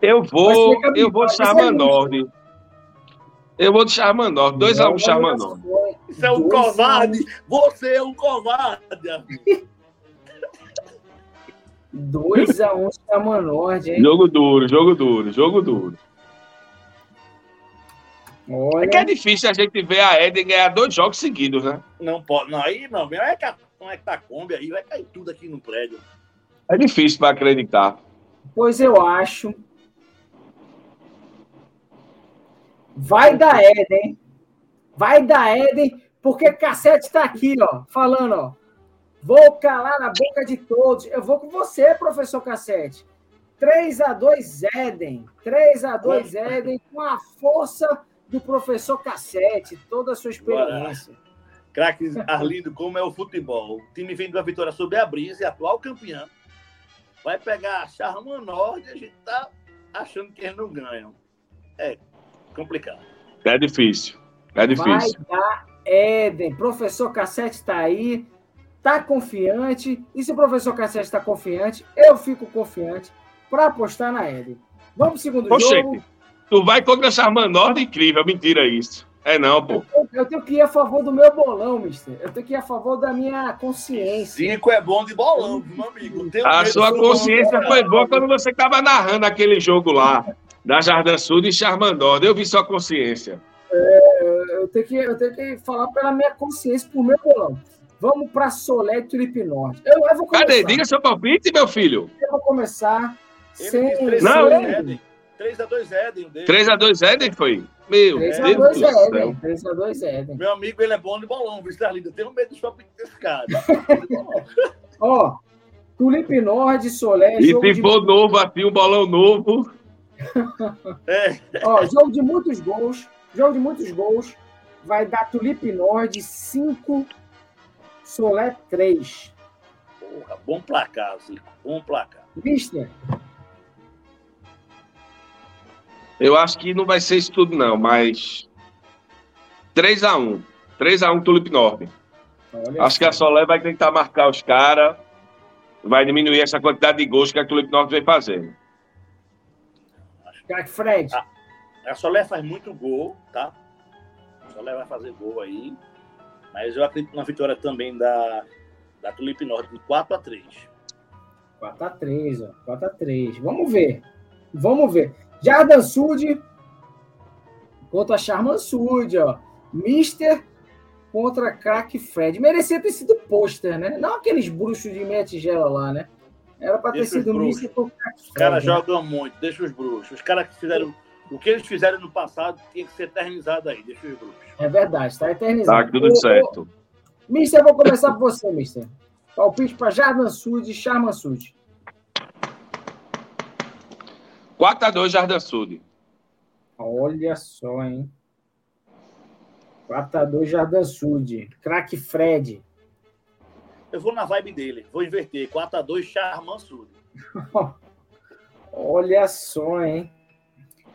eu vou, eu vou Chama Nord. Eu vou de Charmanor. 2x1 um, Charmanor. Isso é um covarde. Você é um covarde, amigo. 2x1 um, hein? Jogo duro, jogo duro, jogo duro. Olha. É que é difícil a gente ver a Eden ganhar dois jogos seguidos, né? Não pode. Não, aí não. É que não é que tá Kombi aí, vai cair tudo aqui no prédio. É difícil para acreditar. Pois eu acho Vai da Eden. Vai da Eden, porque Cassete está aqui, ó, falando, ó. Vou calar na boca de todos. Eu vou com você, professor Cassete. 3 a 2 Eden. 3 a 2 Eden com a força do professor Cassete, toda a sua experiência. Craque Arlindo, como é o futebol? O time vem de uma vitória sobre a Brisa, atual campeão. Vai pegar a Charman Norte e a gente tá achando que eles não ganham. É, complicado. É difícil. É difícil. Vai dar Éden. Professor Cassete está aí. Está confiante. E se o professor Cassete está confiante, eu fico confiante para apostar na Éden. Vamos para o segundo Oxê, jogo. Tu vai contra essa Charmanord incrível. Mentira isso. É não, pô. Eu, eu, tenho que ir a favor do meu bolão, mister. Eu tenho que ir a favor da minha consciência. Cinco é bom de bolão, meu amigo. a sua consciência foi boa quando você estava narrando aquele jogo lá da Jardim Sul e Charmandó. Eu vi sua consciência. É, eu, tenho que, eu tenho que falar pela minha consciência, por meu bolão. Vamos para Solé Tulipe Norte. Eu, eu vou começar. Cadê? Diga seu palpite, meu filho. Eu vou começar sem. Não, Eden. 3x2 Eden. 3x2 Eden foi? Meu 3 Deus do céu. 3x2 Eden. Meu amigo, ele é bom de bolão, viu, Starlinda? Eu tenho medo dos palpites desse cara. Ó, Tulipe Norte, Solé. E se for de... novo assim, um bolão novo. É. Ó, jogo de muitos gols. Jogo de muitos gols. Vai dar Tulipe Nord 5, Solé 3. Porra, bom placar, Zico. Bom placar. Mister. Eu acho que não vai ser isso tudo, não, mas 3x1. 3x1 Tulipe Nord. Acho que a Solé vai tentar marcar os caras. Vai diminuir essa quantidade de gols que a Tulipe Nord vem fazendo. Crack Fred. A, a Solé faz muito gol, tá? A Solé vai fazer gol aí. Mas eu acredito na vitória também da, Da Tulipe Norte, 4 x 3 4 x 3 ó. 4 x 3 Vamos ver. Vamos ver. Jardan Sud contra Charman Sud, ó. Mister contra Crack Fred. Merecia ter sido pôster, né? Não aqueles bruxos de meia tigela lá, né? Era para ter sido Fred. Os caras né? jogam muito, deixa os bruxos. Os caras que fizeram. O que eles fizeram no passado tinha que ser eternizado aí, deixa os bruxos. É verdade, está eternizado. Tá tudo certo. Mister, eu vou começar por você, Mister. Palpite para Jardan Sud e Charman Sud. 4x2 Jardim Sud. Olha só, hein? 4x2 Jardim Sud. Craque Fred. Eu vou na vibe dele. Vou inverter. 4x2 Charman Sud. olha só, hein?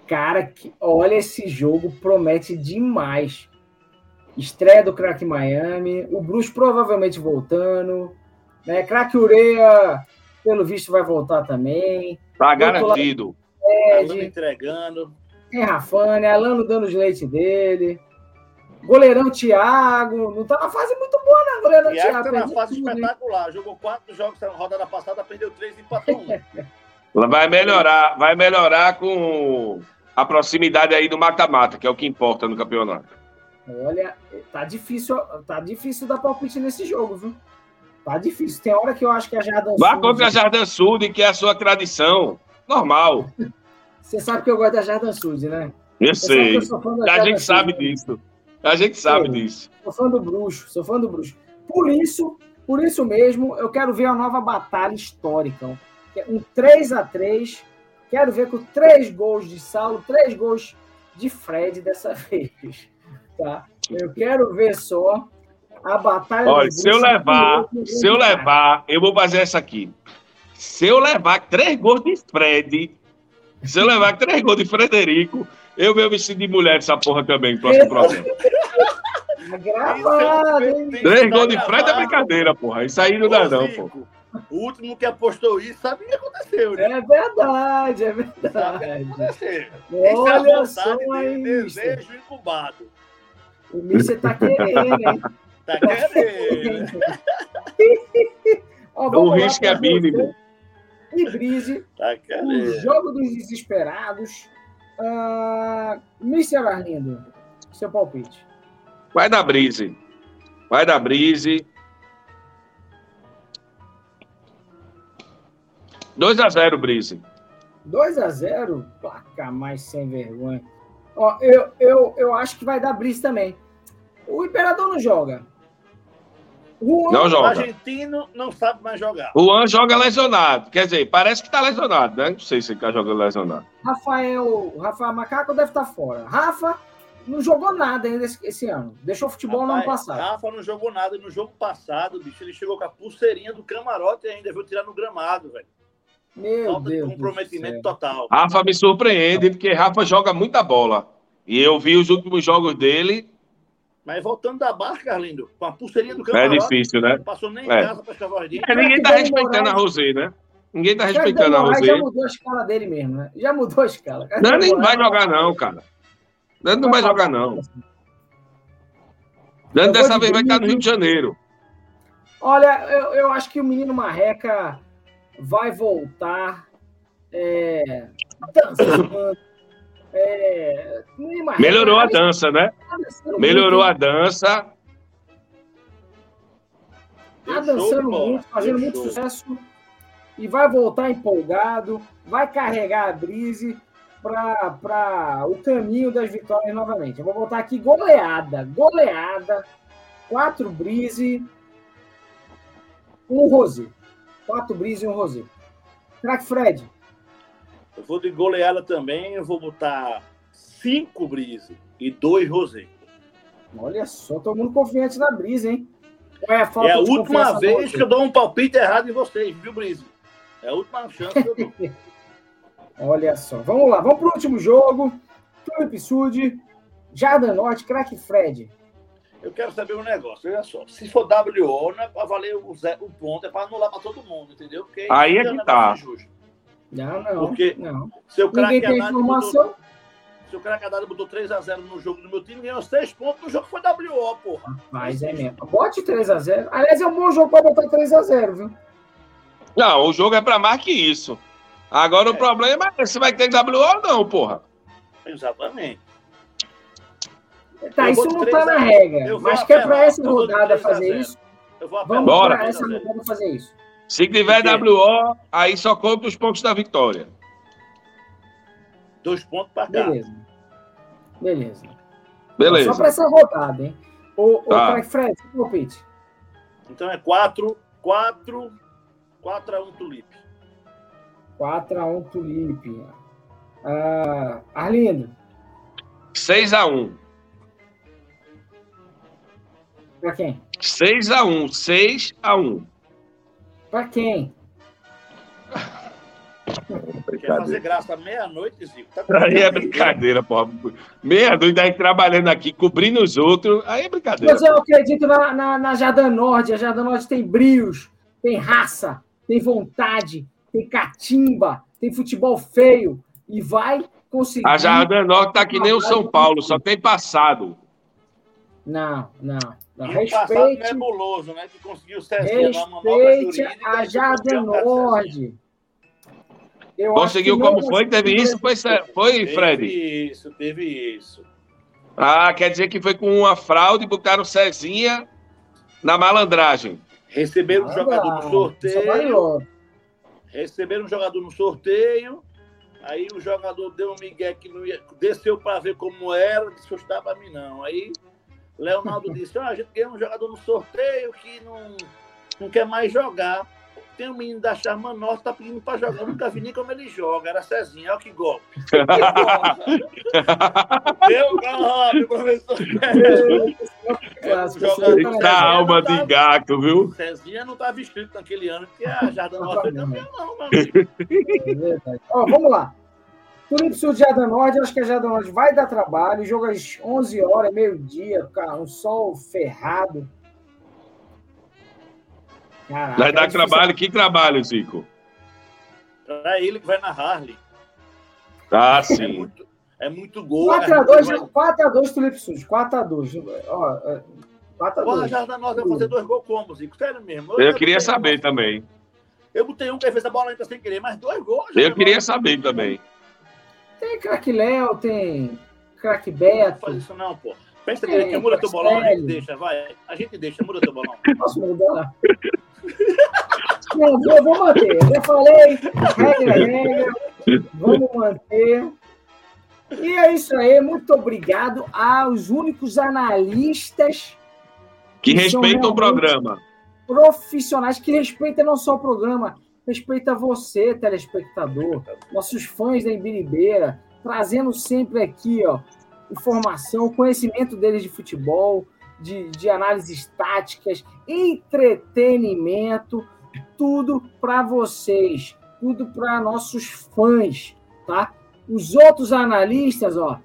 Cara, que, olha esse jogo, promete demais. Estreia do Crack Miami, o Bruce provavelmente voltando, né? Crack Ureia, pelo visto, vai voltar também. Tá garantido. Alano entregando. Tem Rafane, Alano dando os leites dele. Goleirão Thiago. Não tá na fase muito boa, né? Goleirão Thiago. Thiago tá na fase tudo, espetacular. Hein? Jogou quatro jogos na rodada passada, perdeu três e empatou um. vai melhorar, vai melhorar com a proximidade aí do mata-mata, que é o que importa no campeonato. Olha, tá difícil, tá difícil dar palpite nesse jogo, viu? Tá difícil. Tem hora que eu acho que a Jardim Vá contra a Jardim Sud, que é a sua tradição. Normal. Você sabe que eu gosto da Jardim Sud, né? Eu sei. Eu a gente sabe disso. A gente sabe eu, disso. Sou fã do bruxo, sou fã do bruxo. Por isso, por isso mesmo, eu quero ver a nova batalha histórica. É um 3 a 3 Quero ver com três gols de Saulo, três gols de Fred dessa vez. Tá? Eu quero ver só a batalha. Olha, se eu levar, se eu levar, eu vou fazer essa aqui. Se eu levar três gols de Fred, se eu levar três gols de Frederico, eu venho vestido de mulher essa porra também, próximo programa. Gravado, hein? Três gols de Fred é brincadeira, porra. Isso aí não dá, não, pô. O último que apostou isso sabe o que aconteceu, né? É verdade, é verdade. Sabe o que aconteceu. Olha é só aí, desejo incubado. O Mister tá querendo, hein? Tá querendo. Ó, o risco é mínimo. E Brise, tá o jogo dos desesperados. Uh, Mr. Arlindo, seu palpite. Vai dar Brise. Vai dar Brise. 2x0, Brise. 2x0? Placa mais sem vergonha. Ó, eu, eu, eu acho que vai dar Brise também. O Imperador não joga. Juan, não joga. O argentino não sabe mais jogar. O Juan joga lesionado. Quer dizer, parece que tá lesionado, né? Não sei se ele tá jogando lesionado. Rafael, Rafael Macaco deve estar tá fora. Rafa não jogou nada ainda esse, esse ano. Deixou futebol Rapaz, no ano passado. Rafa não jogou nada no jogo passado, bicho. Ele chegou com a pulseirinha do camarote e ainda viu tirar no gramado, velho. Meu Falta Deus. De comprometimento total. Rafa me surpreende, porque Rafa joga muita bola. E eu vi os últimos jogos dele. Mas voltando da barca, Carlindo, com a pulseirinha do camarote. É difícil, né? Não passou nem em é. casa para escavar os é, Ninguém tá respeitando a Rosé, né? Ninguém tá respeitando a Rosé. Já mudou a escala dele mesmo, né? Já mudou a escala. Não, nem vai jogar, não, cara. Não, não vai jogar, não. Dando dessa vez vai estar no Rio de Janeiro. Olha, eu, eu acho que o menino Marreca vai voltar é, dançando. É, Melhorou a dança, né? Melhorou a dança. Tá dançando muito, fazendo muito sucesso. E vai voltar empolgado, vai carregar a Brise para o caminho das vitórias novamente. Eu vou voltar aqui goleada, goleada, quatro Brise, um Rose. Quatro Brise e um Rosé. Crack Fred. Eu vou de goleada também, eu vou botar cinco Brise e dois Rosé. Olha só, todo mundo confiante na Brise, hein? É a, é a última vez que eu dou um palpite errado em vocês, viu, Brise? É a última chance que eu dou. Olha só. Vamos lá, vamos para o último jogo. Tulip Sud, Jardim Norte, Crack Fred. Eu quero saber um negócio, olha só. Se for WO, não é para valer o, zero, o ponto, é para anular para todo mundo, entendeu? Porque aí é que tá. Não, não. Porque não. seu craque Ninguém tem informação. Mudou, Se o Cracadada botou 3x0 no jogo do meu time, ganhou 6 pontos no jogo foi WO, porra. Mas é mesmo. Bote 3x0. Aliás, é um bom jogo pra botar 3x0, viu? Não, o jogo é pra mais que isso. Agora é. o problema é se vai ter WO ou não, porra. Exatamente. Tá, isso não tá na regra. Mas quer pra essa rodada fazer isso? Vamos Bora. pra essa rodada fazer isso. Se tiver WO, aí só conta os pontos da vitória. Dois pontos para cá. Beleza. Beleza. Beleza. Só para essa rodada, hein? O, tá. o Fred, palpite. Então é 4, 4, 4 a 1 Tulipe. 4 a 1 Tulipe. Uh, Arlindo. 6 a 1. Para quem? 6 a 1. 6 a 1. Para quem? Quer fazer graça meia-noite, Zico? Tá aí é brincadeira, porra. Meia-noite aí trabalhando aqui, cobrindo os outros. Aí é brincadeira. Mas eu acredito na, na, na Jardim Norte. A Jardim Norte tem brios, tem raça, tem vontade, tem catimba, tem futebol feio. E vai conseguir. A Jardim Norte tá que nem o São Paulo, só tem passado. Não, não. Não. Respeite. nebuloso, né? Que conseguiu ser Respeite a Jardim. Eu Conseguiu como foi? Teve isso? Foi, foi Fred? Teve isso, teve isso. Ah, quer dizer que foi com uma fraude e botaram Cezinha na malandragem. Receberam um jogador no sorteio. Receberam um jogador no sorteio. Aí o jogador deu um migué que não ia, desceu para ver como era, disse que estava para mim não. Aí Leonardo disse: ah, a gente ganhou um jogador no sorteio que não, não quer mais jogar tem um menino da Charma Norte, tá pedindo pra jogar. Eu nunca vi nem como ele joga. Era Cezinha, olha que golpe. Deu golpe, professor. Eita alma de gato, viu? Cezinha não estava escrito naquele ano que a Jardim Norte foi campeão, não, mano. É verdade. Ó, vamos lá. De Jardim Norte, acho que a Jardim Norte vai dar trabalho. Jogo às 11 horas, meio-dia, um sol ferrado. Caraca, vai dar trabalho. Que trabalho, Zico? Para ele que vai na Harley. Ah, sim. É muito, é muito gol. 4x2, 4x2 Tulip Sus. 4x2. Ó, 4x2. Porra, da nós vai fazer dois gols como, Zico? Sério mesmo. Eu, eu queria saber também. Eu botei um que fez a bola entra sem querer, mas dois gols. Eu queria saber também. Tem craque Léo, tem craque Beto. Não faz isso não, pô. Pensa direito, muda teu bolão, a gente deixa, vai. A gente deixa, muda teu bolão. Posso mudar? Não, eu vou manter. Eu já falei, regra, regra. Vamos manter. E é isso aí. Muito obrigado aos únicos analistas que, que respeitam o programa. Profissionais que respeitam não só o programa, respeita você, telespectador, nossos fãs da Embiribeira, trazendo sempre aqui, ó, informação, conhecimento deles de futebol, de, de análises táticas, entretenimento, tudo para vocês, tudo para nossos fãs, tá? Os outros analistas, ó,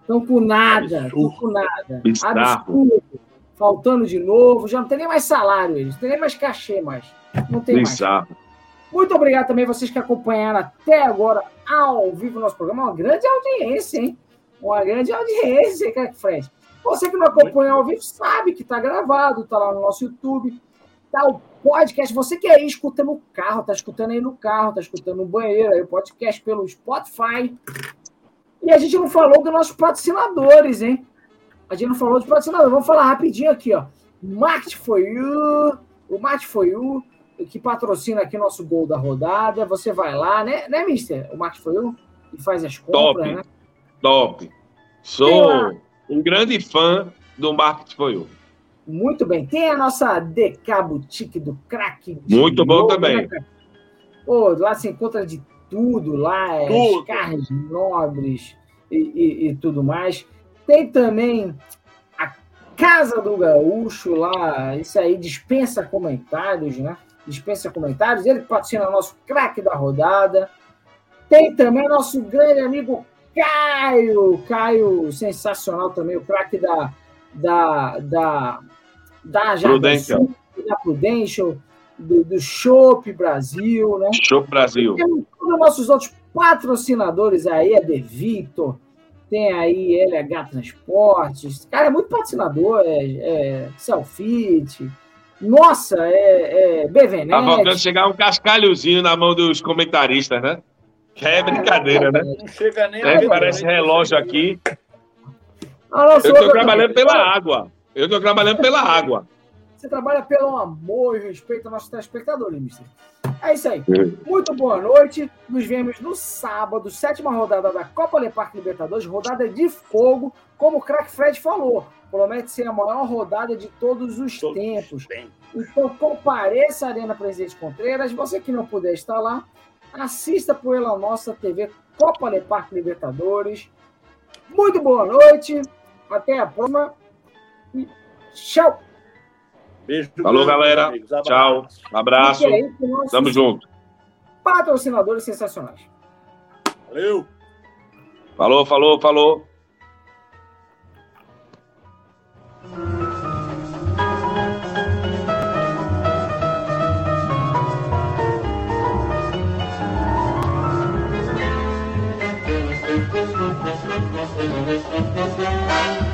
estão com nada, estão com nada. Absurdo. Faltando de novo, já não tem nem mais salário eles, não tem nem mais cachê mais. Não tem Bizarro. mais. Muito obrigado também vocês que acompanharam até agora ao vivo o nosso programa. Uma grande audiência, hein? Uma grande audiência, cara, Fred. Você que não acompanha ao vivo sabe que está gravado, está lá no nosso YouTube, tá o podcast. Você que aí escuta no carro, tá escutando aí no carro, tá escutando no banheiro, aí o podcast pelo Spotify. E a gente não falou dos nossos patrocinadores, hein? A gente não falou dos patrocinadores. Vamos falar rapidinho aqui, ó. Market for You, o Market for You, que patrocina aqui nosso gol da rodada. Você vai lá, né, né Mister? O Market for You, e faz as compras, top, né? Top. Sou um grande fã do Market For You. Muito bem. Tem a nossa DK Boutique do crack. Muito bom novo, também. Né, Pô, lá se encontra de tudo, lá é tudo. carnes nobres e, e, e, tudo mais. Tem também a Casa do Gaúcho lá, isso aí dispensa comentários, né? Dispensa comentários. Ele patrocina nosso craque da rodada. Tem também nosso grande amigo Caio, Caio, sensacional também, o craque da, da, da, da Prudential. da Prudential, do, do Shop Brasil, né? Shop Brasil. Temos todos os nossos outros patrocinadores aí, é De Vitor, tem aí LH Transportes, cara, é muito patrocinador, é, é Selfit, nossa, é, é BVNet. Tá voltando chegar um cascalhozinho na mão dos comentaristas, né? Que é brincadeira, né? Não chega nem é, Parece relógio aqui. Eu estou trabalhando pela água. Eu estou trabalhando pela água. Você trabalha pelo amor e respeito aos nossos telespectadores, mister. É isso aí. Muito boa noite. Nos vemos no sábado, sétima rodada da Copa Leparque Libertadores, rodada de fogo, como o craque Fred falou. Promete ser a maior rodada de todos os todos tempos. Então, compareça à Arena Presidente Contreiras. Você que não puder estar lá, assista pela nossa TV Copa Leparque Libertadores. Muito boa noite. Até a próxima. E tchau. Beijo. Falou, grande, galera. Tchau. Abraço. Tamo junto. Patrocinadores sensacionais. Valeu. Falou, falou, falou. Thank